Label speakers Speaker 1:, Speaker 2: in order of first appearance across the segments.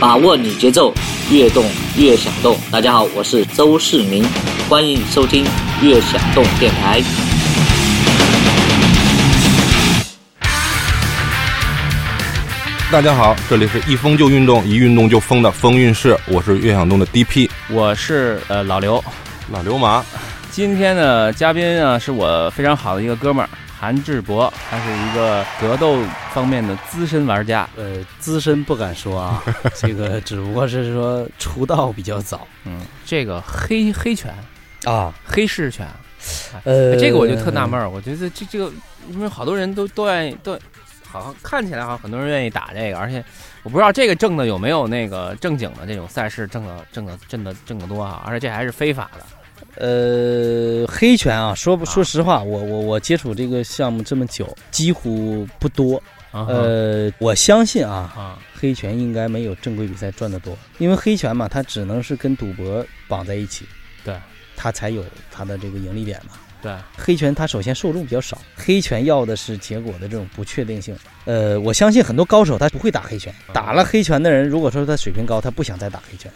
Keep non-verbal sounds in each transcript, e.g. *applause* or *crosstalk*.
Speaker 1: 把握你节奏，越动越想动。大家好，我是周世明，欢迎收听越想动电台。
Speaker 2: 大家好，这里是一疯就运动，一运动就疯的风运势，我是越想动的 DP
Speaker 3: 我是呃老刘，
Speaker 2: 老流氓。
Speaker 3: 今天的嘉宾啊是我非常好的一个哥们儿韩志博，他是一个格斗方面的资深玩家。
Speaker 4: 呃，资深不敢说啊，*laughs* 这个只不过是说出道比较早
Speaker 3: 嗯，这个黑黑拳、
Speaker 4: 啊。
Speaker 3: 黑市拳，
Speaker 4: 呃，
Speaker 3: 这个我就特纳闷儿，我觉得这这个因为好多人都都愿意都。好像看起来好像很多人愿意打这个，而且我不知道这个挣的有没有那个正经的这种赛事挣的挣的挣的挣的多啊，而且这还是非法的。
Speaker 4: 呃，黑拳啊，说不说实话，我我我接触这个项目这么久，几乎不多。呃，我相信啊，
Speaker 3: 啊，
Speaker 4: 黑拳应该没有正规比赛赚得多，因为黑拳嘛，它只能是跟赌博绑在一起，
Speaker 3: 对，
Speaker 4: 它才有它的这个盈利点嘛。
Speaker 3: 对，
Speaker 4: 黑拳它首先受众比较少，黑拳要的是结果的这种不确定性。呃，我相信很多高手他不会打黑拳，打了黑拳的人，如果说他水平高，他不想再打黑拳，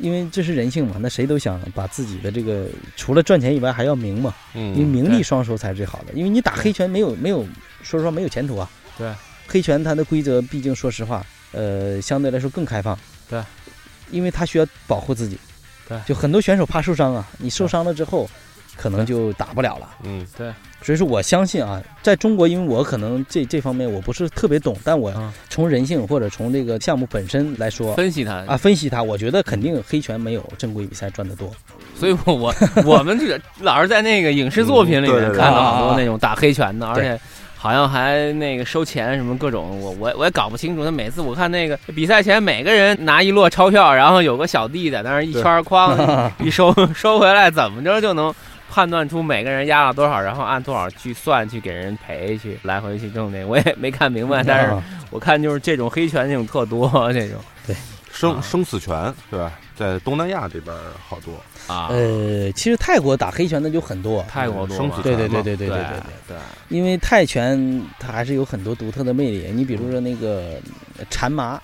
Speaker 4: 因为这是人性嘛。那谁都想把自己的这个除了赚钱以外还要名嘛，因为
Speaker 2: 嗯，
Speaker 4: 名利双收才是最好的。因为你打黑拳没有没有，说实话没有前途啊。
Speaker 3: 对，
Speaker 4: 黑拳它的规则毕竟说实话，呃，相对来说更开放。
Speaker 3: 对，
Speaker 4: 因为他需要保护自己。
Speaker 3: 对
Speaker 4: 就很多选手怕受伤啊，你受伤了之后，可能就打不了了。
Speaker 2: 嗯，对。
Speaker 4: 所以说我相信啊，在中国，因为我可能这这方面我不是特别懂，但我
Speaker 3: 嗯。
Speaker 4: 从人性或者从这个项目本身来说
Speaker 3: 分析它。
Speaker 4: 啊，分析它，我觉得肯定黑拳没有正规比赛赚得多。
Speaker 3: 所以我我我们这个老是在那个影视作品里面看到很多那种打黑拳的，而
Speaker 4: 对
Speaker 3: 且好像还那个收钱什么各种，我我我也搞不清楚。他每次我看那个比赛前，每个人拿一摞钞票，然后有个小弟在那儿一圈儿哐 *laughs* 一收 *laughs* 收回来，怎么着就能判断出每个人压了多少，然后按多少去算去给人赔去来回去挣那个，*laughs* 我也没看明白。但是
Speaker 4: 啊
Speaker 3: 我看就是这种黑拳那种特多这种对
Speaker 2: 生生死拳对吧？在东南亚这边好多。
Speaker 3: 啊，
Speaker 4: 呃，其实泰国打黑拳的就很多，
Speaker 3: 泰国多嘛
Speaker 4: 对对对对对对对
Speaker 3: 对，
Speaker 4: 对，因为泰拳它还是有很多独特的魅力。你比如说那个呃缠麻，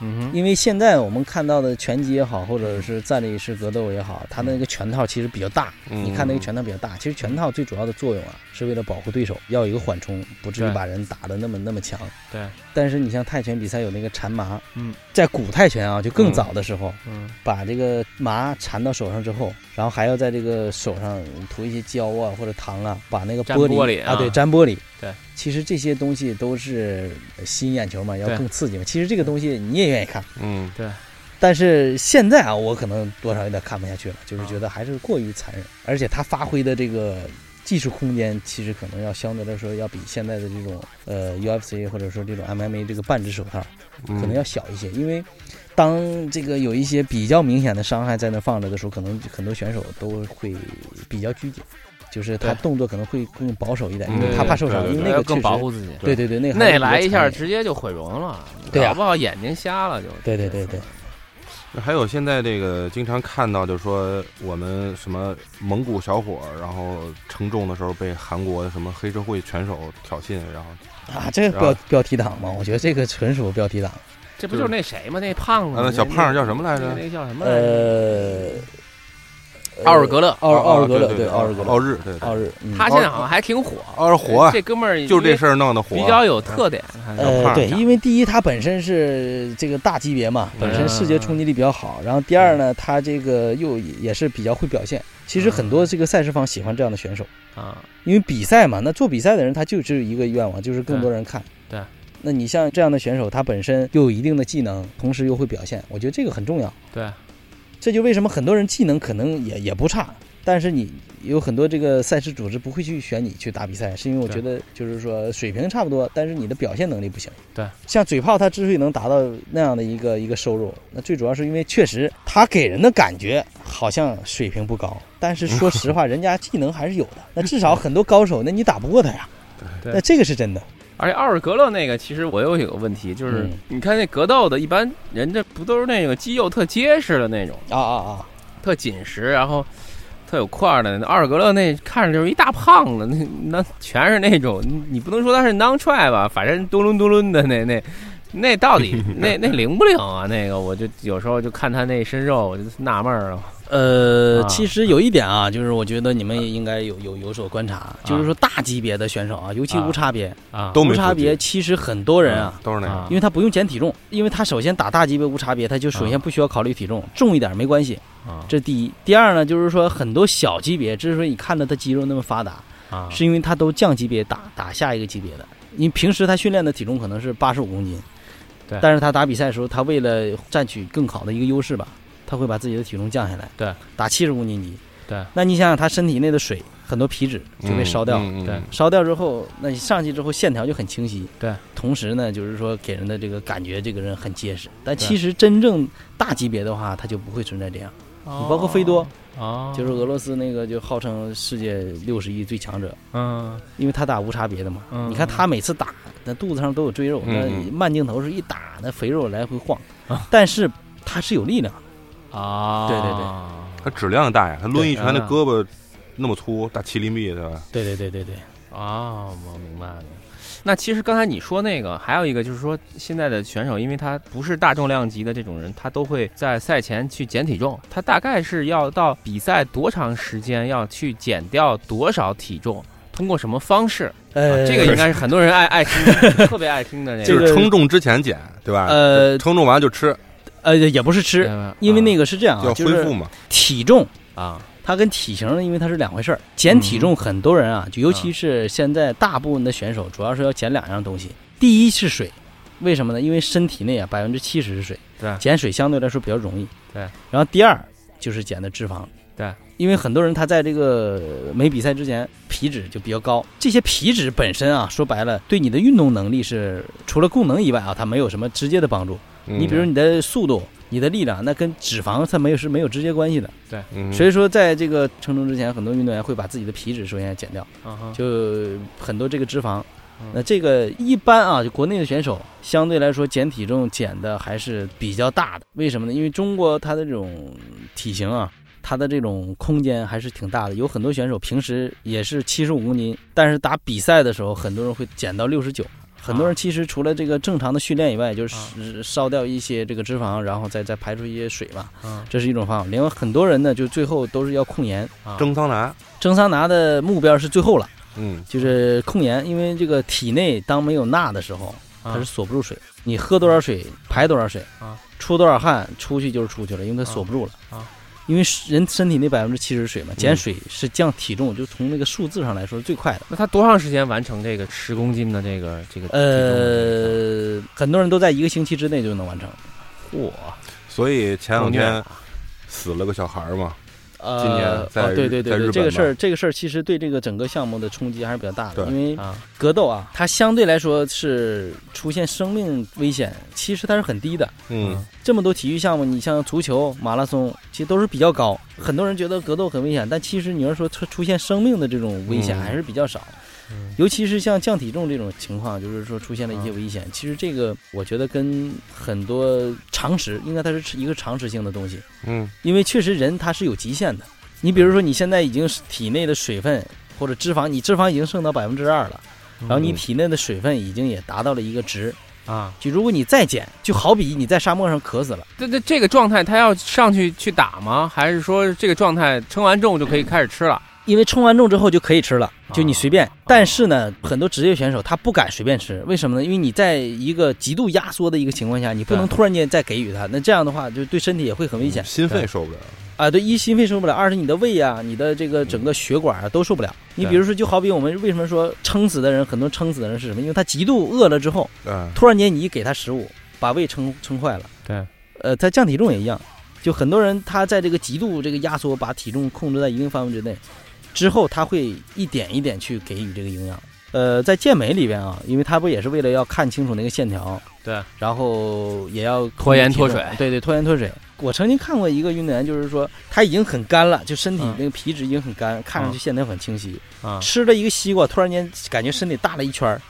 Speaker 3: 嗯哼，
Speaker 4: 因为现在我们看到的拳击也好，或者是站立式格斗也好，它的那个拳套其实比较大。
Speaker 2: 嗯。
Speaker 4: 你看那个拳套比较大，其实拳套最主要的作用啊，是为了保护对手，要有一个缓冲，不至于把人打得那么那么强。
Speaker 3: 对，
Speaker 4: 但是你像泰拳比赛有那个缠麻，
Speaker 3: 嗯，
Speaker 4: 在古泰拳啊，就更早的时候，
Speaker 3: 嗯
Speaker 4: 把这个麻缠到手上之后，然后还要在这个手上涂一些胶啊或者糖啊，把那个玻璃
Speaker 3: 玻璃啊
Speaker 4: 对，粘玻璃。
Speaker 3: 对，
Speaker 4: 其实这些东西都是吸引眼球嘛，要更刺激嘛。其实这个东西你也愿意看，
Speaker 2: 嗯，对。
Speaker 4: 但是现在啊，我可能多少有点看不下去了，就是觉得还是过于残忍，而且他发挥的这个技术空间，其实可能要相对来说要比现在的这种呃 UFC 或者说这种 MMA 这个半只手套
Speaker 2: 嗯。
Speaker 4: 可能要小一些，因为当这个有一些比较明显的伤害在那放着的时候，可能很多选手都会比较拘谨，就是他动作可能会更保守一点，
Speaker 2: 嗯
Speaker 4: 因为他怕受伤，因为那个
Speaker 3: 更保护自己。
Speaker 4: 对对对，那个
Speaker 3: 那来一下，直接就毁容了，
Speaker 4: 对啊
Speaker 3: 搞不好眼睛瞎了就。
Speaker 4: 对对对对。
Speaker 2: 还有现在这个经常看到，就是说我们什么蒙古小伙，然后称重的时候被韩国的什么黑社会拳手挑衅，然后
Speaker 4: 啊，这个标标题党嘛，我觉得这个纯属标题党。
Speaker 3: 这不就是那谁吗？那胖子
Speaker 2: 那小胖儿叫什么来着
Speaker 3: 那那个叫什么来着？
Speaker 4: 呃，
Speaker 3: 奥尔格勒，
Speaker 4: 奥奥尔格勒，
Speaker 2: 对对，
Speaker 4: 奥尔格勒，
Speaker 2: 奥日，对对，
Speaker 4: 奥日，嗯
Speaker 3: 他现在好像还挺火。
Speaker 2: 奥日火啊，
Speaker 3: 这哥们儿
Speaker 2: 就这事儿弄的火，
Speaker 3: 比较有特点。
Speaker 4: 呃，对，因为第一，他本身是这个大级别嘛，本身视觉冲击力比较好。然后第二呢，他这个又也是比较会表现。其实很多这个赛事方喜欢这样的选手，
Speaker 3: 啊，
Speaker 4: 因为比赛嘛，那做比赛的人他就只有一个愿望，就是更多人看。
Speaker 3: 对。
Speaker 4: 那你像这样的选手，他本身又有一定的技能，同时又会表现，我觉得这个很重要。
Speaker 3: 对，
Speaker 4: 这就为什么很多人技能可能也也不差，但是你有很多这个赛事组织不会去选你去打比赛，是因为我觉得就是说水平差不多，但是你的表现能力不行。
Speaker 3: 对，
Speaker 4: 像嘴炮他之所以能达到那样的一个一个收入，那最主要是因为确实他给人的感觉好像水平不高，但是说实话，*laughs* 人家技能还是有的。那至少很多高手，那你打不过他呀。
Speaker 3: 对
Speaker 4: 那这个是真的。
Speaker 3: 而且奥尔格勒那个，其实我又有个问题，就是
Speaker 4: 嗯
Speaker 3: 你看那格斗的，一般人家不都是那个肌肉特结实的那种，
Speaker 4: 啊啊啊！
Speaker 3: 特紧实，然后特有块儿的。那奥尔格勒那看着就是一大胖子，那那全是那种，你你不能说他是囊踹吧，反正嘟噜嘟噜的那那那到底那 *laughs* 那灵不灵啊？那个我就有时候就看他那身肉，我就纳闷了。
Speaker 4: 呃，
Speaker 3: 啊
Speaker 4: 其实有一点啊，就是我觉得你们也应该有有有所观察，就是说大级别的选手啊，尤其
Speaker 3: 啊
Speaker 4: 无差别，
Speaker 3: 啊，
Speaker 4: 无差别其实很多人啊，
Speaker 2: 都是那样，
Speaker 4: 因为他不用减体重，因为他首先打大级别无差别，他就首先不需要考虑体重，重一点没关系，
Speaker 3: 啊
Speaker 4: 这第一。第二呢，就是说很多小级别，之所以你看到他肌肉那么发达，
Speaker 3: 啊
Speaker 4: 是因为他都降级别打打下一个级别的。因为平时他训练的体重可能是八十五公斤，
Speaker 3: 对
Speaker 4: 但是他打比赛的时候，他为了占取更好的一个优势吧，他会把自己的体重降下来，
Speaker 3: 对，
Speaker 4: 打七十公斤级，
Speaker 3: 对。
Speaker 4: 那你想想，他身体内的水很多皮脂就被烧掉了。
Speaker 3: 对
Speaker 4: 烧掉之后，那你上去之后线条就很清晰，
Speaker 3: 对。
Speaker 4: 同时呢，就是说给人的这个感觉，这个人很结实。但其实真正大级别的话，他就不会存在这样。你包括菲多，
Speaker 3: 哦，
Speaker 4: 就是俄罗斯那个就号称世界六十亿最强者，
Speaker 3: 嗯
Speaker 4: 因为他打无差别的嘛。
Speaker 3: 嗯
Speaker 4: 你看他每次打，那肚子上都有赘肉，那慢镜头是一打，那肥肉来回晃
Speaker 3: 啊，
Speaker 4: 但是他是有力量。
Speaker 3: 啊，
Speaker 4: 对对对
Speaker 2: 他质量大呀，他抡一拳，
Speaker 3: 对
Speaker 2: 那胳膊那么粗，大麒麟臂对吧？
Speaker 4: 对对对对对，
Speaker 3: 啊，我明白了。那其实刚才你说那个，还有一个就是说，现在的选手，因为他不是大重量级的这种人，他都会在赛前去减体重。他大概是要到比赛多长时间要去减掉多少体重？通过什么方式？
Speaker 4: 呃，
Speaker 3: 啊这个应该是很多人爱爱听的，*laughs* 特别爱听的那个。
Speaker 4: 这个
Speaker 2: 就是称重之前减，对吧？
Speaker 4: 呃
Speaker 2: 称重完了就吃，
Speaker 4: 呃也不是吃，
Speaker 3: 嗯
Speaker 4: 因为那个是这样啊，
Speaker 2: 要
Speaker 4: 就是
Speaker 2: 恢复嘛。
Speaker 4: 体重。
Speaker 3: 啊
Speaker 4: 它跟体型，因为它是两回事儿。减体重，很多人啊，就尤其是现在大部分的选手，主要是要减两样东西。第一是水，为什么呢？因为身体内啊百分之七十是水，
Speaker 3: 对
Speaker 4: 减水相对来说比较容易。
Speaker 3: 对。
Speaker 4: 然后第二就是减的脂肪。
Speaker 3: 对。
Speaker 4: 因为很多人他在这个没比赛之前皮脂就比较高，这些皮脂本身啊，说白了对你的运动能力是除了供能以外啊，它没有什么直接的帮助。你比如你的速度、你的力量，那跟脂肪它没有是没有直接关系的。
Speaker 2: 对，
Speaker 4: 所以说，在这个称重之前，很多运动员会把自己的皮脂首先减掉，就很多这个脂肪
Speaker 3: 嗯。
Speaker 4: 那这个一般啊，就国内的选手相对来说减体重减的还是比较大的。为什么呢？因为中国它的这种体型啊，它的这种空间还是挺大的。有很多选手平时也是七十五公斤，但是打比赛的时候，很多人会减到六十九。很多人其实除了这个正常的训练以外，就是烧掉一些这个脂肪，然后再再排出一些水嘛，
Speaker 3: 嗯
Speaker 4: 这是一种方法。另外，很多人呢，就最后都是要控盐。
Speaker 3: 啊。
Speaker 2: 蒸桑拿，
Speaker 4: 蒸桑拿的目标是最后了，
Speaker 2: 嗯，
Speaker 4: 就是控盐，因为这个体内当没有钠的时候，它是锁不住水。你喝多少水排多少水
Speaker 3: 啊，
Speaker 4: 出多少汗出去就是出去了，因为它锁不住了。
Speaker 3: 啊。
Speaker 4: 因为人身体那百分之七十水嘛，减
Speaker 2: 嗯
Speaker 4: 水是降体重，就从那个数字上来说是最快的。
Speaker 3: 那他多长时间完成这个十公斤的这个这个？
Speaker 4: 呃，很多人都在一个星期之内就能完成。
Speaker 3: 嚯，
Speaker 2: 所以前两天死了个小孩儿嘛，
Speaker 4: 呃，
Speaker 2: 今年在
Speaker 4: 哦、对对对对，这个事儿这个事儿其实对这个整个项目的冲击还是比较大的，因为
Speaker 3: 啊
Speaker 4: 格斗啊，它相对来说是出现生命危险，其实它是很低的。
Speaker 2: 嗯，
Speaker 4: 这么多体育项目，你像足球、马拉松，其实都是比较高。很多人觉得格斗很危险，但其实你要说出出现生命的这种危险
Speaker 2: 嗯
Speaker 4: 还是比较少。
Speaker 3: 嗯
Speaker 4: 尤其是像降体重这种情况，就是说出现了一些危险。其实这个我觉得跟很多常识，应该它是一个常识性的东西。
Speaker 2: 嗯，
Speaker 4: 因为确实人他是有极限的。你比如说你现在已经是体内的水分或者脂肪，你脂肪已经剩到百分之二了，然后你
Speaker 2: 嗯
Speaker 4: 体内的水分已经也达到了一个值。
Speaker 3: 啊，
Speaker 4: 就如果你再减，就好比你在沙漠上渴死了。
Speaker 3: 这这这个状态，他要上去去打吗？还是说这个状态称完重就可以开始吃了？
Speaker 4: 因为称完重之后就可以吃了，就你随便。
Speaker 3: 啊
Speaker 4: 但是呢，很多职业选手他不敢随便吃，为什么呢？因为你在一个极度压缩的一个情况下，你不能突然间再给予他，那这样的话就对身体也会很危险
Speaker 2: 心肺受不了，
Speaker 4: 啊。对，一心肺受不了，二是你的胃啊、你的这个整个血管啊都受不了。你比如说，就好比我们为什么说撑死的人，很多撑死的人是什么？因为他极度饿了之后，
Speaker 2: 嗯，
Speaker 4: 突然间你一给他食物，把胃撑撑坏了。
Speaker 3: 对，
Speaker 4: 呃，他降体重也一样，就很多人他在这个极度这个压缩，把体重控制在一定范围之内，之后他会一点一点去给予这个营养。呃，在健美里边啊，因为他不也是为了要看清楚那个线条，
Speaker 3: 对，
Speaker 4: 然后也要
Speaker 3: 拖延脱水
Speaker 4: 对对，拖延脱水。我曾经看过一个运动员，就是说他已经很干了，就身体
Speaker 3: 嗯
Speaker 4: 那个皮脂已经很干，看上去线条很清晰。
Speaker 3: 啊，
Speaker 4: 吃了一个西瓜，突然间感觉身体大了一圈儿，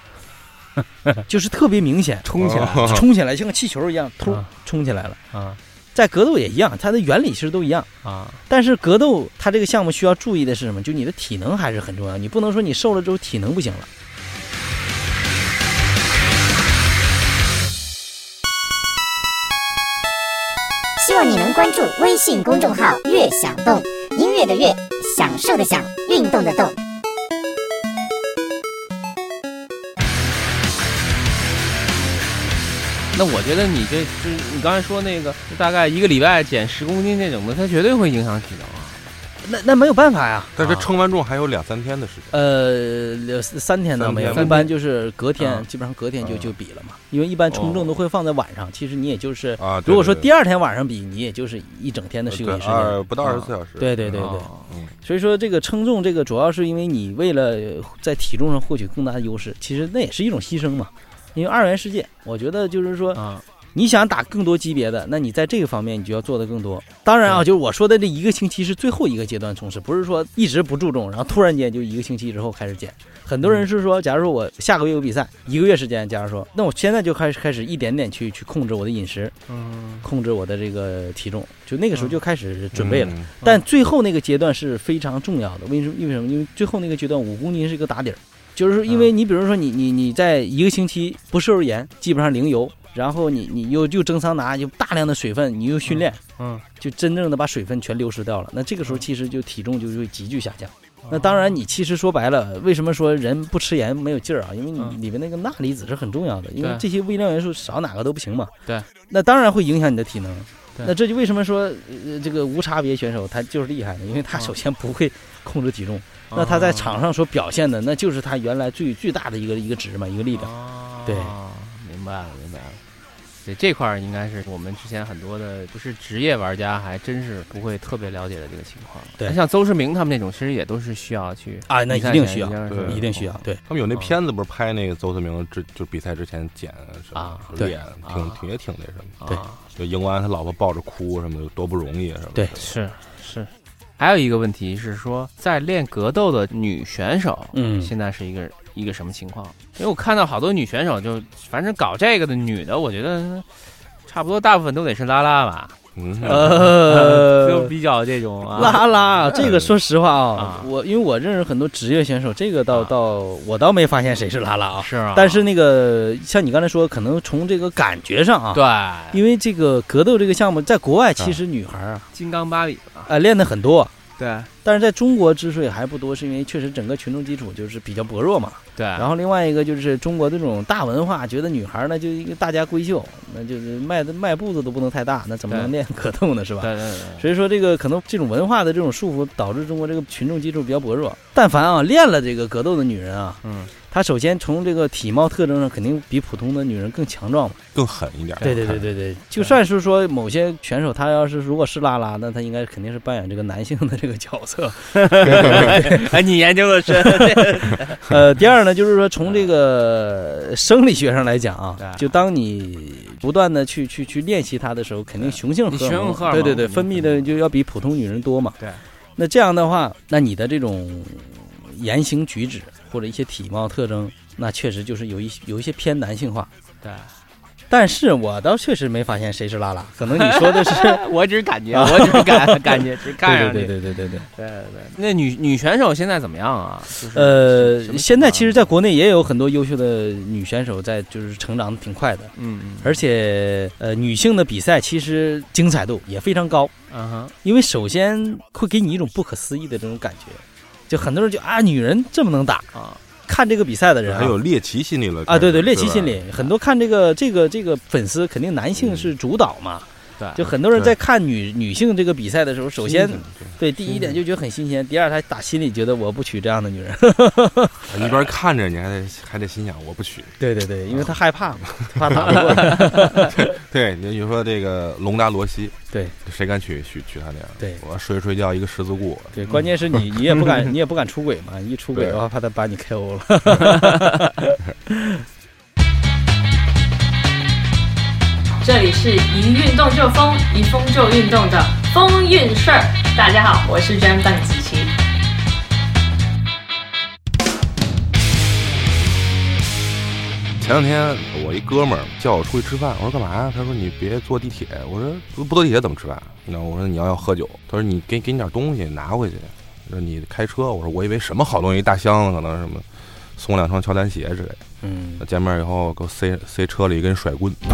Speaker 4: *laughs* 就是特别明显，
Speaker 3: 冲起来
Speaker 2: 哦
Speaker 4: 冲起来像个气球一样，突
Speaker 3: 啊
Speaker 4: 冲起来了。
Speaker 3: 啊
Speaker 4: 在格斗也一样它的原理其实都一样。
Speaker 3: 啊。
Speaker 4: 但是格斗它这个项目需要注意的是什么？就你的体能还是很重要你不能说你瘦了之后体能不行了。
Speaker 5: 希望你能关注微信公众号乐享动音乐的乐享受的享运动的动
Speaker 3: 那我觉得你这就是你刚才说那个，大概一个礼拜减十公斤这种的，它绝对会影响体能啊。
Speaker 4: 那那没有办法呀。
Speaker 2: 但是称完重还有两三天的时间。
Speaker 4: 呃，两三天倒没有，一般就是隔天，
Speaker 3: 啊
Speaker 4: 基本上隔天就
Speaker 2: 嗯
Speaker 4: 就比了嘛。因为一般称重都会放在晚上，其实你也就是，
Speaker 2: 啊，对
Speaker 4: 如果说第二天晚上比，你也就是一整天的休息时间。
Speaker 2: 二不到二十四小时。
Speaker 4: 对对对对，
Speaker 3: 哦
Speaker 2: 嗯，
Speaker 4: 所以说这个称重，这个主要是因为你为了在体重上获取更大的优势，其实那也是一种牺牲嘛。因为二元世界，我觉得就是说，
Speaker 3: 啊，
Speaker 4: 你想打更多级别的，那你在这个方面你就要做的更多。当然啊，就是我说的这一个星期是最后一个阶段冲刺，不是说一直不注重，然后突然间就一个星期之后开始减。很多人是说，假如说我下个月有比赛，一个月时间，假如说，那我现在就开始开始一点点去去控制我的饮食，
Speaker 3: 嗯，
Speaker 4: 控制我的这个体重，就那个时候就开始准备了。
Speaker 2: 嗯
Speaker 4: 但最后那个阶段是非常重要的，为什么？因为什么？因为最后那个阶段五公斤是一个打底儿，就是说，因为你比如说你你你在一个星期不摄入盐，基本上零油，然后你你又又蒸桑拿，又大量的水分，你又训练，
Speaker 3: 嗯，
Speaker 4: 就真正的把水分全流失掉了。那这个时候其实就体重就会急剧下降。那当然，你其实说白了，为什么说人不吃盐没有劲儿啊？因为你
Speaker 3: 嗯
Speaker 4: 里面那个钠离子是很重要的，因为这些微量元素少哪个都不行嘛。
Speaker 3: 对，
Speaker 4: 那当然会影响你的体能。
Speaker 3: 对
Speaker 4: 那这就为什么说呃这个无差别选手他就是厉害呢？因为他
Speaker 3: 嗯
Speaker 4: 首先不会控制体重，那他在场上所表现的那就是他原来最最大的一个一个值嘛，一个力量。
Speaker 3: 哦
Speaker 4: 对
Speaker 3: 明白了。对这块儿应该是我们之前很多的不是职业玩家，还真是不会特别了解的这个情况。
Speaker 4: 对
Speaker 3: 那像邹市明他们那种，其实也都是需要去
Speaker 4: 啊那一定需要一定需要。对，
Speaker 2: 他们有那片子不是拍那个邹市明之就比赛之前剪什么
Speaker 3: 啊
Speaker 4: 对
Speaker 2: 练，挺
Speaker 3: 啊
Speaker 2: 挺也挺那什么。
Speaker 4: 对
Speaker 3: 啊
Speaker 2: 就赢完他老婆抱着哭什么的，多不容易什么。
Speaker 4: 对
Speaker 3: 是是。还有一个问题是说，在练格斗的女选手，
Speaker 4: 嗯
Speaker 3: 现在是一个一个什么情况？因为我看到好多女选手就，反正搞这个的女的，我觉得差不多大部分都得是拉拉吧，
Speaker 2: 嗯，
Speaker 4: 呃 *laughs*
Speaker 3: 就比较这种啊，
Speaker 4: 拉拉，这个说实话啊
Speaker 3: 啊，
Speaker 4: 我因为我认识很多职业选手，这个倒
Speaker 3: 啊。
Speaker 4: 倒我倒没发现谁是拉拉啊。
Speaker 3: 是啊，
Speaker 4: 但是那个像你刚才说，可能从这个感觉上啊，
Speaker 3: 对，
Speaker 4: 因为这个格斗这个项目在国外其实女孩啊，
Speaker 3: 金刚芭比嘛，
Speaker 4: 啊练的很多，
Speaker 3: 对
Speaker 4: 但是在中国之所以还不多，是因为确实整个群众基础就是比较薄弱嘛。
Speaker 3: 对，
Speaker 4: 然后另外一个就是中国这种大文化，觉得女孩呢就一个大家闺秀，那就是迈的迈步子都不能太大，那怎么能练格斗呢？是吧？
Speaker 3: 对对对，
Speaker 4: 所以说这个可能这种文化的这种束缚，导致中国这个群众基础比较薄弱。但凡啊练了这个格斗的女人啊，
Speaker 3: 嗯，
Speaker 4: 她首先从这个体貌特征上肯定比普通的女人更强壮嘛。
Speaker 2: 更狠一点。
Speaker 4: 对对对对对，就算是说某些选手，他要是如果是拉拉，那他应该肯定是扮演这个男性的这个角色。*laughs*
Speaker 3: 哎，你研究的深，*laughs*
Speaker 4: 呃，第二呢，就是说从这个生理学上来讲啊
Speaker 3: 对，
Speaker 4: 就当你不断的去去去练习它的时候，肯定雄性荷尔蒙，对对对，
Speaker 3: 蒙
Speaker 4: 分泌的就要比普通女人多嘛。
Speaker 3: 对。
Speaker 4: 那这样的话，那你的这种言行举止或者一些体貌特征，那确实就是有一有一些偏男性化。
Speaker 3: 对，
Speaker 4: 但是我倒确实没发现谁是拉拉，可能你说的是。*laughs*
Speaker 3: 我只是感觉，我只是感感觉，只看上去
Speaker 4: 对对对对对对对。
Speaker 3: 对对对，那女女选手现在怎么样啊？就是
Speaker 4: 呃，现在其实，在国内也有很多优秀的女选手在，就是成长的挺快的。
Speaker 3: 嗯嗯，
Speaker 4: 而且呃，女性的比赛其实精彩度也非常高，
Speaker 3: 嗯哼，
Speaker 4: 因为首先会给你一种不可思议的这种感觉，就很多人就啊，女人这么能打，
Speaker 3: 啊，
Speaker 4: 看这个比赛的人、啊、
Speaker 2: 还有猎奇心理了
Speaker 4: 啊，对对，猎奇心理，很多看这个这个这个粉丝肯定男性是主导嘛，
Speaker 3: 对，
Speaker 4: 就很多人在看女女性这个比赛的时候，首先对第一点就觉得很新鲜，第二他打心里觉得我不娶这样的女人，*laughs*
Speaker 2: 一边看着你还得还得心想我不娶。
Speaker 4: 对对对，因为他害怕嘛，*laughs* 怕打不过，*laughs*
Speaker 2: 对，你比如说这个龙达罗西，
Speaker 4: 对。
Speaker 2: 谁敢娶娶娶他那样？
Speaker 4: 对。
Speaker 2: 我睡睡觉一个十字固，
Speaker 4: 对，关键是你你也不敢你也不敢出轨嘛，一出轨的话怕他把你 KO 了。
Speaker 6: 这里是一运动就疯，一疯就运动的风运事儿。大家好，我是 Jam 邓紫棋。
Speaker 2: 前两天我一哥们儿叫我出去吃饭，我说干嘛呀？他说你别坐地铁。我说不不坐地铁怎么吃饭？那我说你要要喝酒。他说你给给你点东西拿回去。说你开车。我说我以为什么好东西，一大箱子，可能什么送两双乔丹鞋之类的。
Speaker 4: 嗯，
Speaker 2: 见面以后给我塞塞车里，跟甩棍。我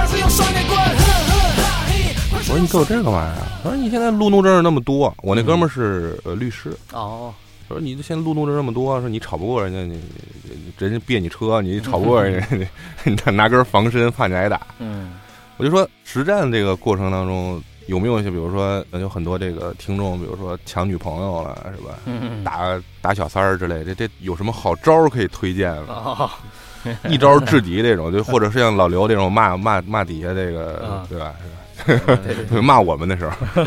Speaker 2: 说说你给我这干嘛呀？他说你现在路怒症那么多，我那哥们儿是呃律师，
Speaker 4: 哦，
Speaker 2: 说你现在路怒症那么多，说你吵不过人家，你你人家别你车，你吵不过人家，*laughs* 你拿拿根防身怕你挨打。
Speaker 4: 嗯
Speaker 2: 我就说实战这个过程当中有没有一些，比如说呃有很多这个听众，比如说抢女朋友了是吧？
Speaker 4: 嗯
Speaker 2: 打打小三儿之类，这这有什么好招儿可以推荐吗？*laughs*
Speaker 4: 哦，
Speaker 2: 一招制敌这种，就 *laughs* 或者是像老刘这种骂骂骂底下这个
Speaker 4: 啊，
Speaker 2: 对吧？
Speaker 4: 对对对，*laughs*
Speaker 2: 骂我们的时候，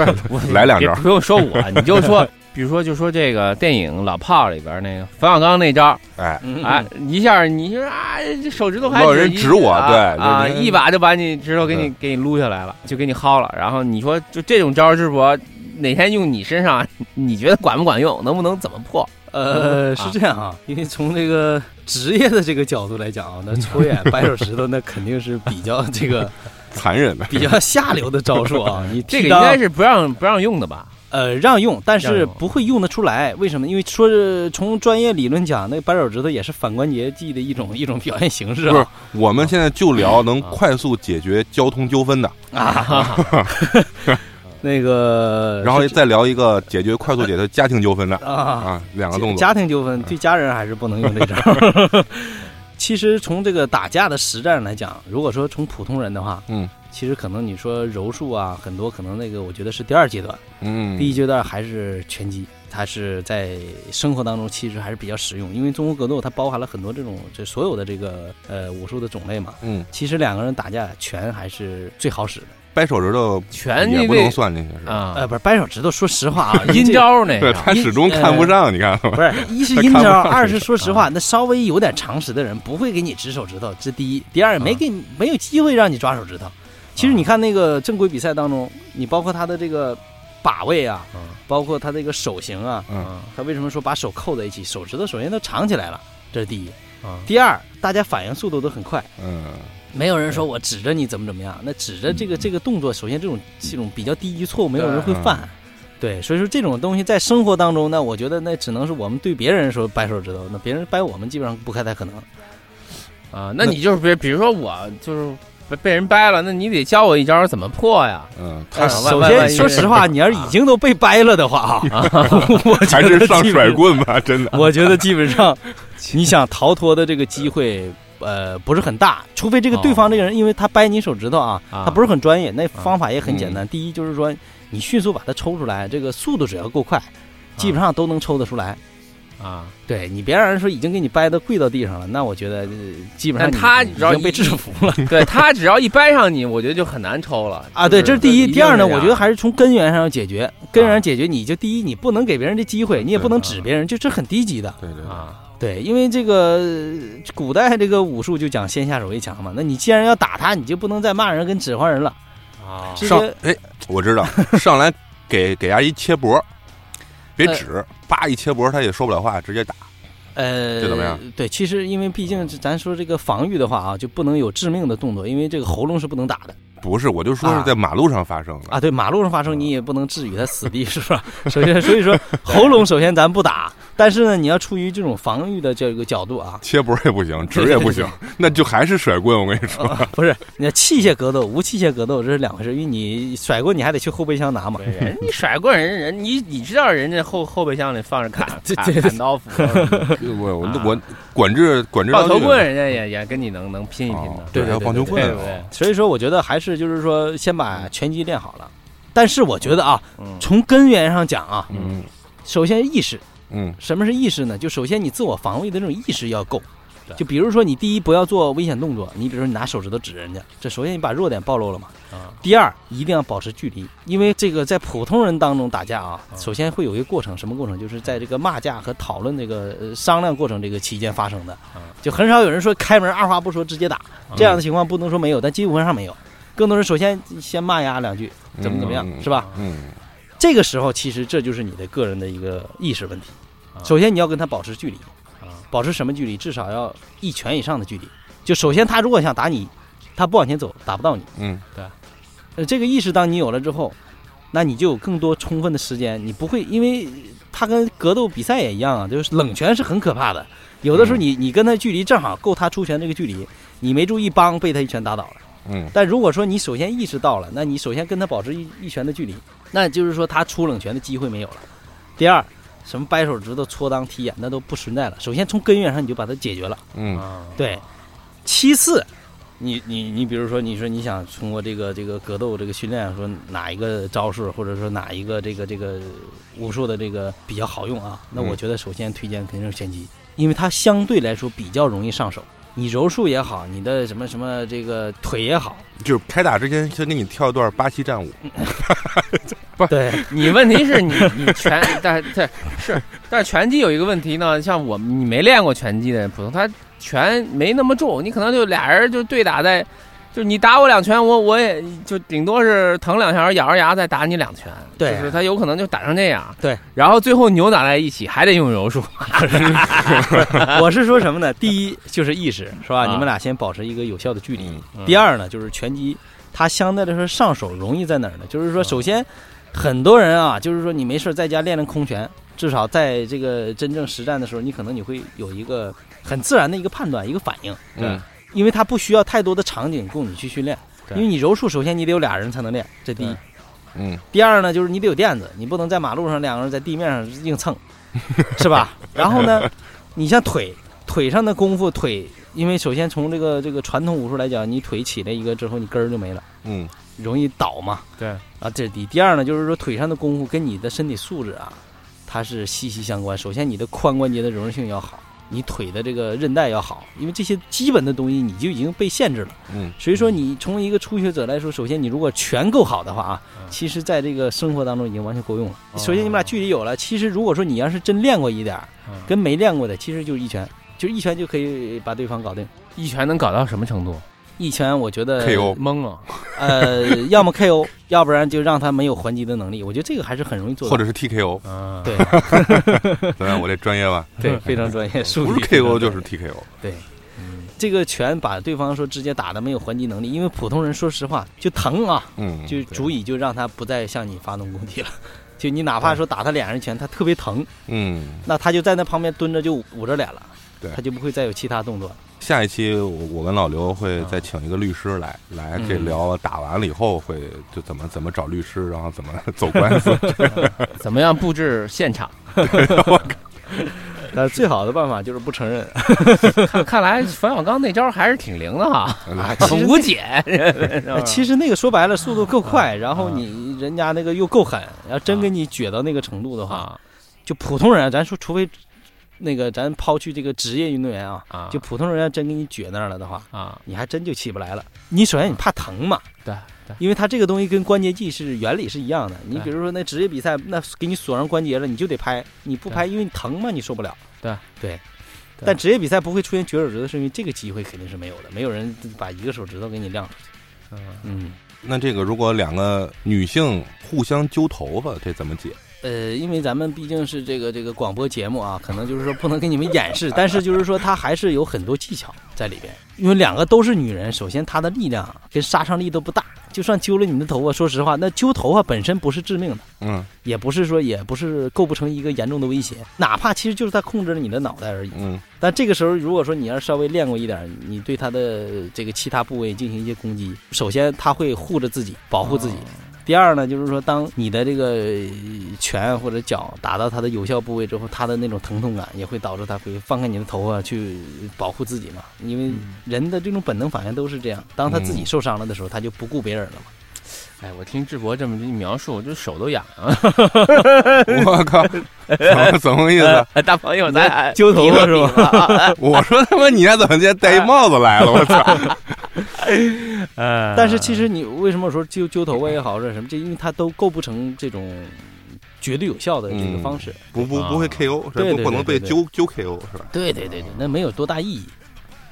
Speaker 2: 来两招。
Speaker 3: 别不用说我，你就说，比如说就说这个电影《老炮儿》里边那个冯小刚那招，
Speaker 2: 哎，
Speaker 4: 嗯
Speaker 3: 哎，一下你说啊，这手指头还
Speaker 2: 老有人指我
Speaker 3: 啊
Speaker 2: 对
Speaker 3: 啊，一把就把你指头给你给你撸下来了，就给你薅了。然后你说就这种招，是不哪天用你身上，你觉得管不管用？能不能怎么破？
Speaker 4: 呃，是这样啊，因为从这个职业的这个角度来讲啊，那搓眼掰手指头那肯定是比较这个 *laughs*
Speaker 2: 残忍的，
Speaker 4: 比较下流的招数啊。你 *laughs*
Speaker 3: 这个应该是不让不让用的吧？
Speaker 4: 呃让用，但是不会用得出来。为什么？因为说是从专业理论讲，那个掰手指头也是反关节技的一种 *laughs* 一种表现形式啊
Speaker 2: 不是
Speaker 4: 啊。
Speaker 2: 我们现在就聊能快速解决交通纠纷的，
Speaker 4: 啊，*laughs* 那个
Speaker 2: 然后再聊一个解决快速解决家庭纠纷的
Speaker 4: 啊。
Speaker 2: 啊，两个动作。
Speaker 4: 家庭纠纷对家人还是不能用这招。*laughs* 其实从这个打架的实战来讲，如果说从普通人的话，
Speaker 2: 嗯，
Speaker 4: 其实可能你说柔术啊，很多可能那个我觉得是第二阶段，
Speaker 2: 嗯，
Speaker 4: 第一阶段还是拳击，它是在生活当中其实还是比较实用，因为综合格斗它包含了很多这种这所有的这个呃武术的种类嘛。
Speaker 2: 嗯，
Speaker 4: 其实两个人打架，拳还是最好使的。
Speaker 2: 掰手指头
Speaker 3: 拳
Speaker 2: 也不能算进去是吧？
Speaker 3: 啊，
Speaker 4: 呃，不是掰手指头，说实话啊，*laughs*
Speaker 3: 阴招那个
Speaker 2: 他始终看不上，你看？*laughs*
Speaker 4: 不是，一是阴招，二是说实
Speaker 3: 啊
Speaker 4: 话，那稍微有点常识的人不会给你指手指头，这第一。第二，没给你没有机会让你抓手指头。其实你看那个正规比赛当中，你包括他的这个把位啊，
Speaker 3: 嗯
Speaker 4: 包括他这个手型啊，
Speaker 2: 嗯，
Speaker 4: 他为什么说把手扣在一起？手指头首先都长起来了，这是第一。
Speaker 3: 啊
Speaker 4: 第二，大家反应速度都很快，
Speaker 2: 嗯，
Speaker 4: 没有人说我指着你怎么怎么样。那指着这个这个动作，首先这种这种比较低级错误，没有人会犯。对，所以说这种东西在生活当中呢，我觉得那只能是我们对别人说掰手指头，那别人掰我们基本上不太可能。
Speaker 3: 啊，那你就是比比如说我就是被被人掰了，那你得教我一招怎么破呀？
Speaker 2: 嗯，
Speaker 4: 首先说实话，你要是已经都被掰了的话 *laughs* 啊，我觉
Speaker 2: 还是上甩棍吧，*laughs* 真的。
Speaker 4: 我觉得基本上，*laughs* 你想逃脱的这个机会，呃，不是很大，除非这个对方这个人，因为他掰你手指头啊，
Speaker 3: 啊
Speaker 4: 他不是很专业，那方法也很简
Speaker 2: 嗯
Speaker 4: 单。第一就是说，你迅速把它抽出来，这个速度只要够快，基本上都能抽得出来。
Speaker 3: 啊，
Speaker 4: 对你别让人说已经给你掰的跪到地上了，那我觉得、呃基本上
Speaker 3: 但他
Speaker 4: 你
Speaker 3: 只要一
Speaker 4: 已经被制服了 *laughs*
Speaker 3: 对他只要一掰上你，我觉得就很难抽了 *laughs*
Speaker 4: 啊。对，这是第一。第二呢，我觉得
Speaker 3: 还
Speaker 4: 还是从根源上要解决。根源
Speaker 3: 啊
Speaker 4: 上解决，你就第一，你不能给别人这机会，你也不能指别人，就这很低级的。
Speaker 2: 对对对，
Speaker 3: 啊，
Speaker 4: 对，因为这个呃古代这个武术就讲先下手为强嘛，那你既然要打他，你就不能再骂人跟指唤人了。
Speaker 3: 啊
Speaker 2: 上哎，我知道，*laughs* 上来给给阿姨切脖，别
Speaker 4: 呃
Speaker 2: 指，叭一切脖，他也说不了话，直接打。
Speaker 4: 呃，
Speaker 2: 这怎么样？
Speaker 4: 对，其实因为毕竟咱说这个防御的话啊，就不能有致命的动作，因为这个喉咙是不能打的
Speaker 2: 不是，我就说是
Speaker 4: 啊
Speaker 2: 在马路上发生的。
Speaker 4: 啊。对，马路上发生你也不能置于他死地，是吧？首先，所以说 *laughs* 喉咙首先咱不打，但是呢，你要出于这种防御的这个角度啊，*laughs*
Speaker 2: 切脖也不行，指也不行，那就还是甩棍。我跟你说，
Speaker 4: 不是，你器械格斗无器械格斗这是两回事，因为你甩棍你还得去后备箱拿嘛。
Speaker 3: 人你甩棍人人，你你知道人家后后备箱里放着砍砍刀斧，
Speaker 2: 我我
Speaker 3: 啊
Speaker 2: 我管制管制棒球
Speaker 3: 棍人家也也跟你能能拼一拼的
Speaker 2: 哦，
Speaker 4: 对
Speaker 2: 还有棒球棍
Speaker 3: 对不对？
Speaker 4: 所以说，我觉得还是就是说，先把拳击练好了。但是我觉得啊，
Speaker 3: 嗯
Speaker 4: 从根源上讲啊，
Speaker 2: 嗯
Speaker 4: 首先意识，
Speaker 2: 嗯
Speaker 4: 什么是意识呢？就首先你自我防卫的这种意识要够。就比如说，你第一不要做危险动作，你比如说你拿手指头指人家，这首先你把弱点暴露了嘛。
Speaker 3: 啊
Speaker 4: 第二，一定要保持距离，因为这个在普通人当中打架啊，
Speaker 3: 啊
Speaker 4: 首先会有一个过程，什么过程？就是在这个骂架和讨论这个呃商量过程这个期间发生的
Speaker 3: 啊，
Speaker 4: 就很少有人说开门二话不说直接打，这样的情况不能说没有，但基本上没有。更多人首先先骂呀两句，怎么怎么样，
Speaker 2: 嗯
Speaker 4: 是吧？
Speaker 2: 嗯
Speaker 4: 这个时候其实这就是你的个人的一个意识问题。
Speaker 3: 啊
Speaker 4: 首先你要跟他保持距离，
Speaker 3: 啊
Speaker 4: 保持什么距离？至少要一拳以上的距离。就首先他如果想打你，他不往前走，打不到你。
Speaker 2: 嗯对
Speaker 4: 呃，这个意识当你有了之后，那你就有更多充分的时间，你不会因为他跟格斗比赛也一样啊，就是冷拳是很可怕的。有的时候你你跟他距离正好够他出拳这个距离，你没注意，帮被他一拳打倒了。
Speaker 2: 嗯
Speaker 4: 但如果说你首先意识到了，那你首先跟他保持一一拳的距离，那就是说他出冷拳的机会没有了。第二，什么掰手指头、搓裆、踢眼，那都不存在了。首先从根源上你就把它解决了。
Speaker 2: 嗯
Speaker 3: 啊，
Speaker 4: 对，其次，你你你比如说，你说你想通过这个这个格斗这个训练，说哪一个招式，或者说哪一个这个这个武术的这个比较好用啊？那我
Speaker 2: 嗯
Speaker 4: 觉得首先推荐肯定是拳击，因为它相对来说比较容易上手。你柔术也好，你的什么什么这个腿也好，
Speaker 2: 就是开打之前先给你跳一段巴西战舞，*laughs* 不是
Speaker 4: 对，
Speaker 3: 你问题是你你拳，但对是，但是拳击有一个问题呢，像我你没练过拳击的人，普通他拳没那么重，你可能就俩人就对打在，就你打我两拳，我我也就顶多是疼两下，咬着牙再打你两拳，
Speaker 4: 对。
Speaker 3: 就是他有可能就打成这样，
Speaker 4: 对，
Speaker 3: 然后最后扭打在一起还得用柔术，*laughs*
Speaker 4: 我是说什么呢？*laughs* 第一就是意识，是吧？
Speaker 3: 啊。
Speaker 4: 你们俩先保持一个有效的距离。
Speaker 2: 嗯
Speaker 4: 第二呢，就是拳击，它相对来说上手容易在哪儿呢？就是说，首先，很多人啊，就是说你没事在家练练空拳，至少在这个真正实战的时候，你可能你会有一个很自然的一个判断、一个反应，
Speaker 2: 嗯
Speaker 4: 因为它不需要太多的场景供你去训练。因为你柔术，首先你得有俩人才能练，这第一。
Speaker 2: 嗯
Speaker 4: 第二呢，就是你得有垫子，你不能在马路上两个人在地面上硬蹭，*laughs* 是吧？然后呢，你像腿腿上的功夫，腿，因为首先从这个这个传统武术来讲，你腿起来一个之后，你根儿就没了，
Speaker 2: 嗯
Speaker 4: 容易倒嘛。
Speaker 3: 对
Speaker 4: 啊，这是第一。第二呢，就是说腿上的功夫跟你的身体素质啊，它是息息相关。首先，你的髋关节的柔韧性要好，你腿的这个韧带要好，因为这些基本的东西你就已经被限制了。
Speaker 2: 嗯
Speaker 4: 所以说，你从一个初学者来说，首先你如果拳够好的话啊，其实在这个生活当中已经完全够用了。
Speaker 3: 哦
Speaker 4: 首先你们俩距离有了，其实如果说你要是真练过一点跟没练过的，其实就是一拳，就是一拳就可以把对方搞定。
Speaker 3: 一拳能搞到什么程度？
Speaker 4: 一拳，我觉得
Speaker 2: KO
Speaker 3: 懵了！
Speaker 4: 呃，*laughs* 要么 KO，要不然就让他没有还击的能力。我觉得这个还是很容易做到。
Speaker 2: 或者是 TKO，
Speaker 3: 啊，
Speaker 4: 对
Speaker 2: 怎么样？*laughs* 我这专业吧？
Speaker 4: 对，非常专业，术
Speaker 2: 不是
Speaker 4: 语非常
Speaker 2: KO 就是 TKO，
Speaker 4: 对。这个拳把对方说直接打的没有还击能力，因为普通人说实话就疼啊，
Speaker 2: 嗯，
Speaker 4: 就足以就让他不再向你发动攻击了。就你哪怕说打他脸上拳，他特别疼，
Speaker 2: 嗯。
Speaker 4: 那他就在那旁边蹲着就捂着脸了，
Speaker 2: 对
Speaker 4: 他就不会再有其他动作了。
Speaker 2: 下一期我我跟老刘会再请一个律师来，来这
Speaker 4: 嗯
Speaker 2: 聊打完了以后会就怎么怎么找律师，然后怎么走官司。*laughs*
Speaker 3: 怎么样布置现场？
Speaker 4: 但最好的办法就是不承认。*laughs*
Speaker 3: 看看来冯小刚那招还是挺灵的哈，无解。
Speaker 4: 呃 *laughs* 其实那个说白了，速度够快，然后你人家那个又够狠，要真给你撅到那个程度的话，
Speaker 3: 啊
Speaker 4: 就普通人啊，咱说除非那个咱抛去这个职业运动员啊，
Speaker 3: 啊，
Speaker 4: 就普通人要真给你撅那儿了的话，
Speaker 3: 啊，
Speaker 4: 你还真就起不来了。你首先你怕疼嘛，
Speaker 3: 对对，
Speaker 4: 因为它这个东西跟关节技是原理是一样的。你比如说那职业比赛，那给你锁上关节了，你就得拍，你不拍，因为你疼嘛，你受不了。
Speaker 3: 对
Speaker 4: 对。
Speaker 3: 对
Speaker 4: 但职业比赛不会出现绝手指头，是因为这个机会肯定是没有的，没有人把一个手指头给你亮出去。
Speaker 3: 嗯
Speaker 4: 嗯，
Speaker 2: 那这个如果两个女性互相揪头发，这怎么解？
Speaker 4: 呃，因为咱们毕竟是这个这个广播节目啊，可能就是说不能给你们演示，但是就是说它还是有很多技巧在里边。因为两个都是女人，首先她的力量啊跟杀伤力都不大，就算揪了你的头发，说实话，那揪头发本身不是致命的。
Speaker 2: 嗯
Speaker 4: 也不是说，也不是构不成一个严重的威胁，哪怕其实就是他控制了你的脑袋而已。
Speaker 2: 嗯
Speaker 4: 但这个时候，如果说你要是稍微练过一点，你对她的这个其他部位进行一些攻击，首先她会护着自己，保护自己。第二呢，就是说，当你的这个呃拳或者脚打到他的有效部位之后，他的那种疼痛感也会导致他会放开你的头发去保护自己嘛。因为人的这种本能反应都是这样，当他自己
Speaker 2: 嗯
Speaker 4: 受伤了的时候，他就不顾别人了嘛。
Speaker 3: 哎，我听智博这么一描述，我就手都痒啊！*laughs*
Speaker 2: 我靠，怎么怎么个意思？*laughs*
Speaker 3: 大朋友，咱俩
Speaker 4: 揪头发是吧
Speaker 3: 吧？*laughs*
Speaker 2: 我说他妈你家怎么今天戴一帽子来了？我操！*laughs*
Speaker 3: 呃
Speaker 4: 但是其实你为什么说揪揪头发也好，或者什么，这因为它都构不成这种绝对有效的这个
Speaker 2: 嗯
Speaker 4: 方式。
Speaker 2: 不不不会 KO，是吧
Speaker 4: 对对
Speaker 2: 不不能被揪揪 KO 是吧？
Speaker 4: 对对对对，那没有多大意义。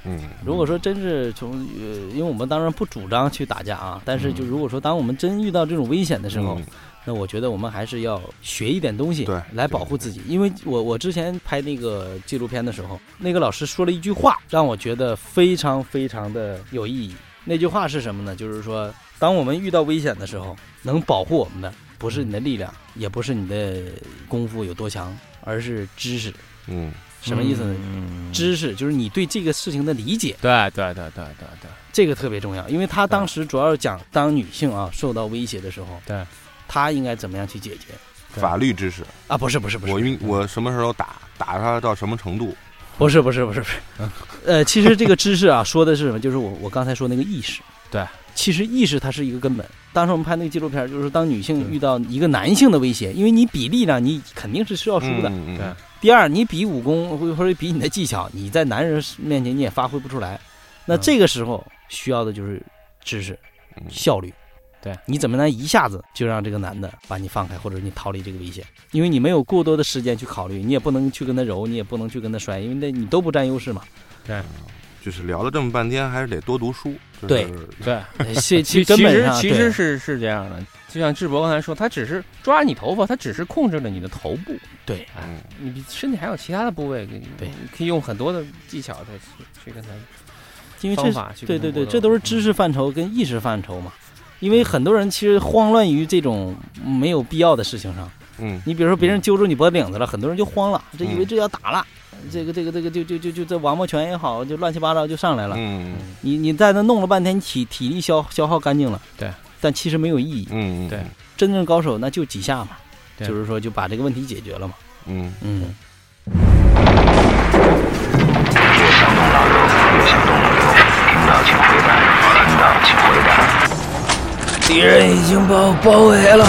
Speaker 2: 嗯，
Speaker 4: 如果说真是从呃，因为我们当然不主张去打架啊，但是就如果说当我们真遇到这种危险的时候，
Speaker 2: 嗯
Speaker 4: 那我觉得我们还是要学一点东西
Speaker 2: 对
Speaker 4: 来保护自己。因为我我之前拍那个纪录片的时候，那个老师说了一句话，让我觉得非常非常的有意义。那句话是什么呢？就是说，当我们遇到危险的时候，能保护我们的不是你的力量，也不是你的功夫有多强，而是知识。
Speaker 2: 嗯
Speaker 4: 什么意思呢？
Speaker 3: 嗯，
Speaker 4: 知识就是你对这个事情的理解，
Speaker 3: 对对对对对对，
Speaker 4: 这个特别重要，因为他当时主要是讲当女性啊受到威胁的时候，
Speaker 3: 对，
Speaker 4: 她应该怎么样去解决
Speaker 2: 法律知识，
Speaker 4: 啊？不是不是不是，
Speaker 2: 我运我什么时候打打他到什么程度？
Speaker 4: 不是不是不是不是，*laughs* 呃，其实这个知识啊，说的是什么？就是我我刚才说那个意识。
Speaker 3: 对，
Speaker 4: 其实意识它是一个根本。当时我们拍那个纪录片，就是当女性遇到一个男性的威胁，因为你比力量，你肯定是需要输的。
Speaker 2: 嗯嗯
Speaker 3: 对
Speaker 4: 第二，你比武功或或者比你的技巧，你在男人面前你也发挥不出来。那
Speaker 3: 嗯
Speaker 4: 这个时候需要的就是知识、
Speaker 2: 嗯
Speaker 4: 效率。
Speaker 3: 对，
Speaker 4: 你怎么能一下子就让这个男的把你放开，或者你逃离这个危险？因为你没有过多的时间去考虑，你也不能去跟他揉，你也不能去跟他摔，因为那你都不占优势嘛。对。
Speaker 2: 就是聊了这么半天，还是得多读书。就是。
Speaker 4: 对。
Speaker 3: 对，*laughs*
Speaker 4: 其
Speaker 3: 其 *laughs*
Speaker 4: 根本
Speaker 3: 其实其实是是这样的，就像智博刚才说，他只是抓你头发，他只是控制了你的头部，
Speaker 4: 对。
Speaker 2: 嗯
Speaker 3: 你身体还有其他的部位，
Speaker 4: 对。
Speaker 3: 你可以用很多的技巧再去去跟他
Speaker 4: 因为这
Speaker 3: 方法去
Speaker 4: 对对对，这都是知识范畴跟意识范畴嘛。因为很多人其实慌乱于这种没有必要的事情上。
Speaker 2: 嗯。
Speaker 4: 你比如说别人揪住你脖领子了，很多人就慌了，这以为
Speaker 2: 嗯
Speaker 4: 这要打了，这个这个这个就就就就这王八拳也好，就乱七八糟就上来了。
Speaker 2: 嗯。
Speaker 4: 你你在那弄了半天，体体力消消耗干净了，
Speaker 3: 对，
Speaker 4: 但其实没有意义。
Speaker 2: 嗯
Speaker 3: 对。
Speaker 4: 真正高手那就几下嘛，
Speaker 3: 对。
Speaker 4: 就是说就把这个问题解决了嘛。
Speaker 2: 嗯。
Speaker 4: 嗯，
Speaker 7: 敌人已经把我包围了，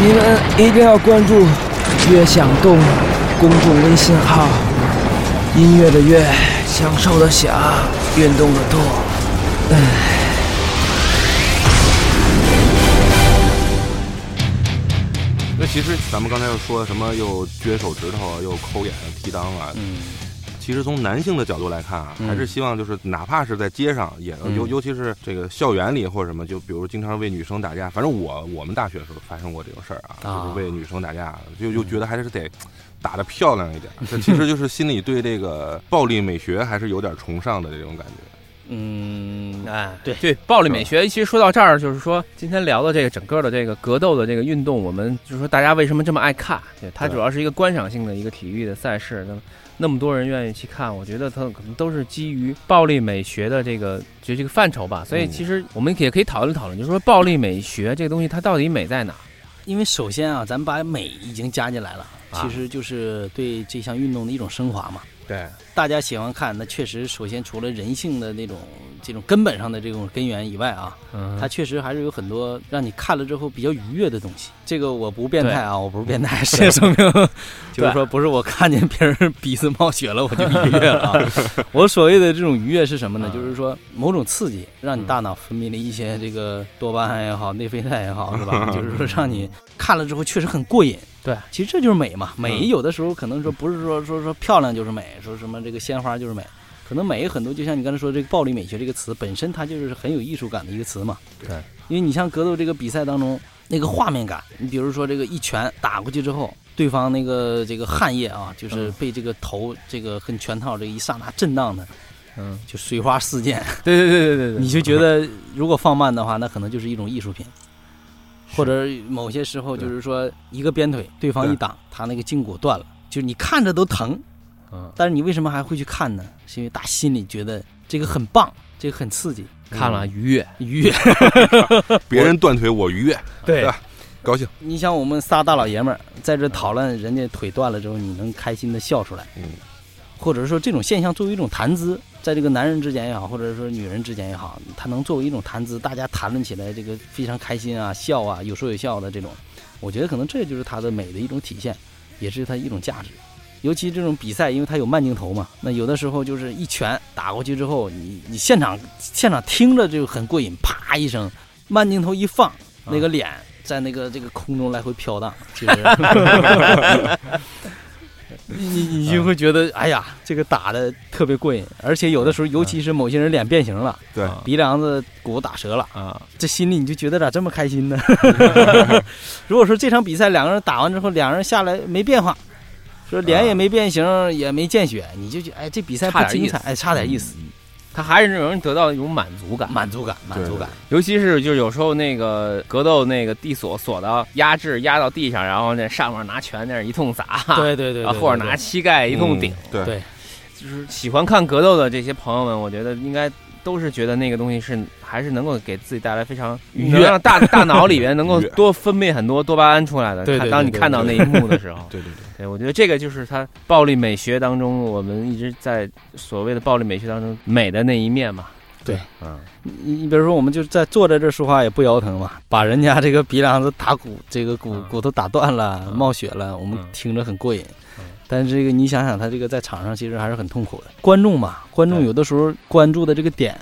Speaker 7: 你们一定要关注“乐享动”公众微信号，音乐的乐，享受的享，运动的动。
Speaker 2: 唉那其实咱们刚才又说什么，又撅手指头，又抠眼、踢裆啊。
Speaker 4: 嗯，
Speaker 2: 其实从男性的角度来看啊，
Speaker 4: 嗯
Speaker 2: 还是希望就是哪怕是在街上，也
Speaker 4: 嗯
Speaker 2: 尤尤其是这个校园里或者什么，就比如经常为女生打架。反正我我们大学的时候发生过这种事儿啊，
Speaker 4: 啊
Speaker 2: 就是为女生打架，就就觉得还是得打得漂亮一点。*laughs* 这其实就是心里对这个暴力美学还是有点崇尚的这种感觉。
Speaker 4: 嗯，
Speaker 3: 哎，
Speaker 4: 对
Speaker 3: 对，暴力美学，其实说到这儿，就是说今天聊的这个整个的这个格斗的这个运动，我们就是说大家为什么这么爱看？对，它主要是一个观赏性的一个体育的赛事，那么那么多人愿意去看，我觉得它可能都是基于暴力美学的这个就这个范畴吧。所以
Speaker 2: 嗯
Speaker 3: 其实我们也可以讨论讨论，就是说暴力美学这个东西它到底美在哪？
Speaker 4: 因为首先啊，咱们把美已经加进来了，
Speaker 3: 啊
Speaker 4: 其实就是对这项运动的一种升华嘛。
Speaker 3: 对，
Speaker 4: 大家喜欢看，那确实首先除了人性的那种这种根本上的这种根源以外啊，
Speaker 3: 嗯，
Speaker 4: 它确实还是有很多让你看了之后比较愉悦的东西。这个我不变态啊，我不是变态，事业声明，*laughs* 就是说不是我看见别人鼻子冒血了我就愉悦了啊。*laughs* 我所谓的这种愉悦是什么呢？
Speaker 3: 啊
Speaker 4: 就是说某种刺激，让你大脑分泌了一些这个多巴胺也好，内啡肽也好，是吧？*laughs* 就是说让你看了之后确实很过瘾。
Speaker 3: 对，
Speaker 4: 其实这就是美嘛。美
Speaker 2: 嗯
Speaker 4: 有的时候可能说不是说说说漂亮就是美，说什么这个鲜花就是美。可能美很多，就像你刚才说这个暴力美学这个词本身，它就是很有艺术感的一个词嘛。
Speaker 3: 对，
Speaker 4: 因为你像格斗这个比赛当中那个画面感，你比如说这个一拳打过去之后，对方那个这个汗液啊，就是被这个头这个跟拳套这一刹那震荡的，
Speaker 3: 嗯，
Speaker 4: 就水花四溅，
Speaker 3: 对对对对对对，*laughs*
Speaker 4: 你就觉得如果放慢的话，那可能就是一种艺术品。或者某些时候就是说一个鞭腿，对方一挡，他那个胫骨断了，就是你看着都疼，
Speaker 3: 嗯，
Speaker 4: 但是你为什么还会去看呢？是因为打心里觉得这个很棒，这个很刺激，
Speaker 3: 看了愉悦，
Speaker 4: 愉悦。*laughs* *laughs*
Speaker 2: 别人断腿我愉悦，
Speaker 4: 对？
Speaker 2: 高兴。
Speaker 4: 你想我们仨大老爷们儿在这讨论人家腿断了之后，你能开心的笑出来，
Speaker 2: 嗯，
Speaker 4: 或者说这种现象作为一种谈资，在这个男人之间也好，或者说女人之间也好，它能作为一种谈资，大家谈论起来这个非常开心啊，笑啊，有说有笑的这种，我觉得可能这就是它的美的一种体现，也是它一种价值。尤其这种比赛，因为它有慢镜头嘛，那有的时候就是一拳打过去之后，你你现场现场听着就很过瘾，啪一声，慢镜头一放，那个脸在那个这个空中来回飘荡，其实 *laughs* 你你你就会觉得，哎呀，这个打的特别过瘾，而且有的时候，尤其是某些人脸变形了，
Speaker 2: 对
Speaker 3: 啊
Speaker 4: 鼻梁子骨打折了，
Speaker 3: 啊，
Speaker 4: 这心里你就觉得咋这么开心呢？*laughs* 如果说这场比赛两个人打完之后，两个人下来没变化，说脸也没变形，也没见血，你就觉得哎，这比赛不精彩，
Speaker 3: 差点意思
Speaker 4: 哎，差点意思。
Speaker 3: 他还是能得到一种满足感。
Speaker 4: 满足感，满足感。
Speaker 3: 尤其是就是有时候那个格斗那个地锁锁到压制压到地上，然后那上面拿拳那儿一通砸，
Speaker 4: 对对对
Speaker 3: 啊，或者拿膝盖一通顶，
Speaker 2: 对。
Speaker 4: 对。
Speaker 3: 就是喜欢看格斗的这些朋友们，我觉得应该都是觉得那个东西是还是能够给自己带来非常
Speaker 4: 愉悦
Speaker 3: 能让大大脑里边能够 *laughs* 多分泌很多多巴胺出来的。
Speaker 4: 对
Speaker 3: 当你看到那一幕的时候，
Speaker 2: 对 *laughs* 对对，
Speaker 3: 对我觉得这个就是它暴力美学当中我们一直在所谓的暴力美学当中美的那一面嘛。
Speaker 4: 对，
Speaker 3: 嗯，
Speaker 4: 你你比如说，我们就在坐在这说话也不腰疼嘛，把人家这个鼻梁子打骨，这个骨
Speaker 3: 嗯
Speaker 4: 骨头打断了，
Speaker 3: 嗯
Speaker 4: 冒血了，我们
Speaker 3: 嗯
Speaker 4: 听着很过瘾
Speaker 3: 嗯。
Speaker 4: 但是这个你想想，他这个在场上其实还是很痛苦的。观众嘛，观众有的时候关注的这个点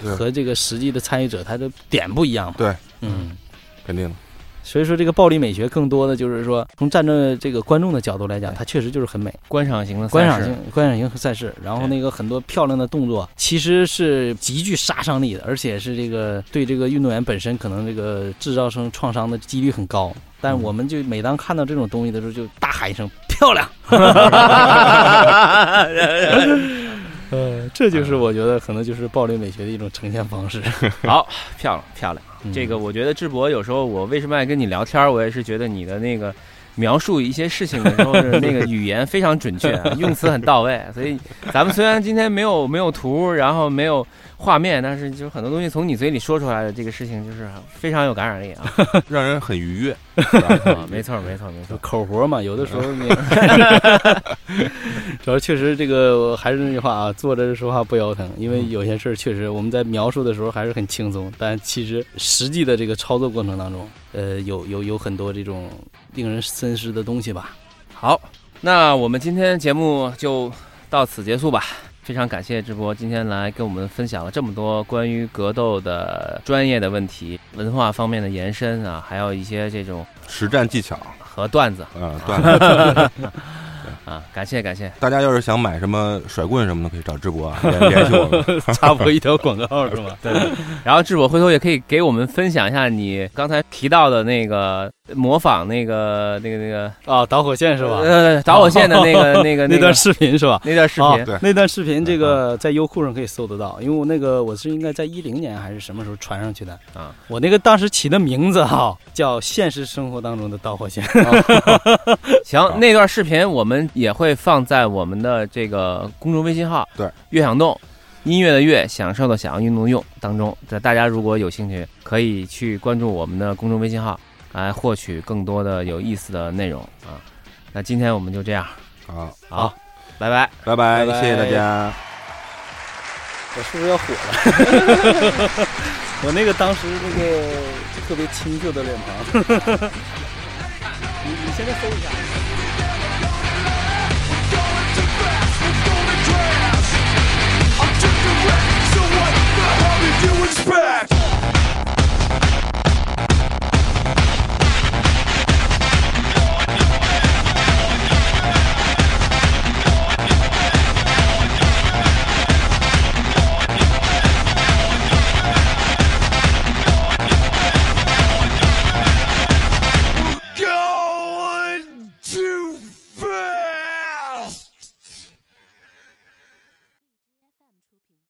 Speaker 2: 对
Speaker 4: 和这个实际的参与者，他的点不一样嘛。
Speaker 2: 对，
Speaker 4: 嗯。
Speaker 2: 肯定的。
Speaker 4: 所以说，这个暴力美学更多的就是说，从站在这个观众的角度来讲，它确实就是很美，
Speaker 3: 观赏型的
Speaker 4: 观赏性、观赏型赛事。然后那个很多漂亮的动作，其实是极具杀伤力的，而且是这个对这个运动员本身可能这个制造成创伤的几率很高。但我们就每当看到这种东西的时候，就大喊一声“漂亮”。*laughs* *laughs* 呃，这就是我觉得可能就是暴力美学的一种呈现方式。*laughs*
Speaker 3: 好，漂亮漂亮。
Speaker 4: 嗯
Speaker 3: 这个我觉得智博有时候我为什么爱跟你聊天儿，我也是觉得你的那个描述一些事情的时候的那个语言非常准确，用词很到位。所以咱们虽然今天没有没有图，然后没有画面，但是就很多东西从你嘴里说出来的这个事情，就是非常有感染力啊。*laughs*
Speaker 2: 让人很愉悦。
Speaker 3: 啊没错没错没错。
Speaker 4: 口活嘛，有的时候你，*laughs* 主要确实这个我还是那句话啊，坐着说话不腰疼，因为有些事儿确实我们在描述的时候还是很轻松，但其实实际的这个操作过程当中，呃，有有有很多这种令人深思的东西吧。
Speaker 3: 好，那我们今天节目就到此结束吧。非常感谢智博今天来跟我们分享了这么多关于格斗的专业的问题、文化方面的延伸啊，还有一些这种
Speaker 2: 实战技巧，
Speaker 3: 和段子
Speaker 2: 啊，段子。*laughs*
Speaker 3: 啊，感谢感谢。
Speaker 2: 大家要是想买什么甩棍什么的，可以找智博啊，联 *laughs* 联系我们。
Speaker 4: 插播一条广告是吧？
Speaker 3: 对，然后智博回头也可以给我们分享一下你刚才提到的那个模仿那个那个那个
Speaker 4: 啊，导火线是吧？
Speaker 3: 呃导火线的那个那个
Speaker 4: 那段视频是吧？
Speaker 3: 那段视频，
Speaker 2: 对
Speaker 4: 那段视频这个在优酷上可以搜得到，因为我那个我是应该在一零年还是什么时候传上去的
Speaker 3: 啊？
Speaker 4: 我那个当时起的名字哈叫现实生活当中的导火线。*laughs*
Speaker 3: 行，那段视频我们也会放在我们的这个公众微信号“
Speaker 2: 对
Speaker 3: 乐享动”，音乐的乐，享受的享，运动的用当中。这大家如果有兴趣，可以去关注我们的公众微信号，来获取更多的有意思的内容啊。那今天我们就这样，
Speaker 2: 好，
Speaker 3: 好，
Speaker 2: 拜拜。
Speaker 4: 拜拜，
Speaker 2: 谢谢大家。
Speaker 4: 我是不是要火了？*laughs* 我那个当时那个特别清秀的脸庞。你你现在搜一下。
Speaker 8: I'm just a wreck, so what the hell did you expect?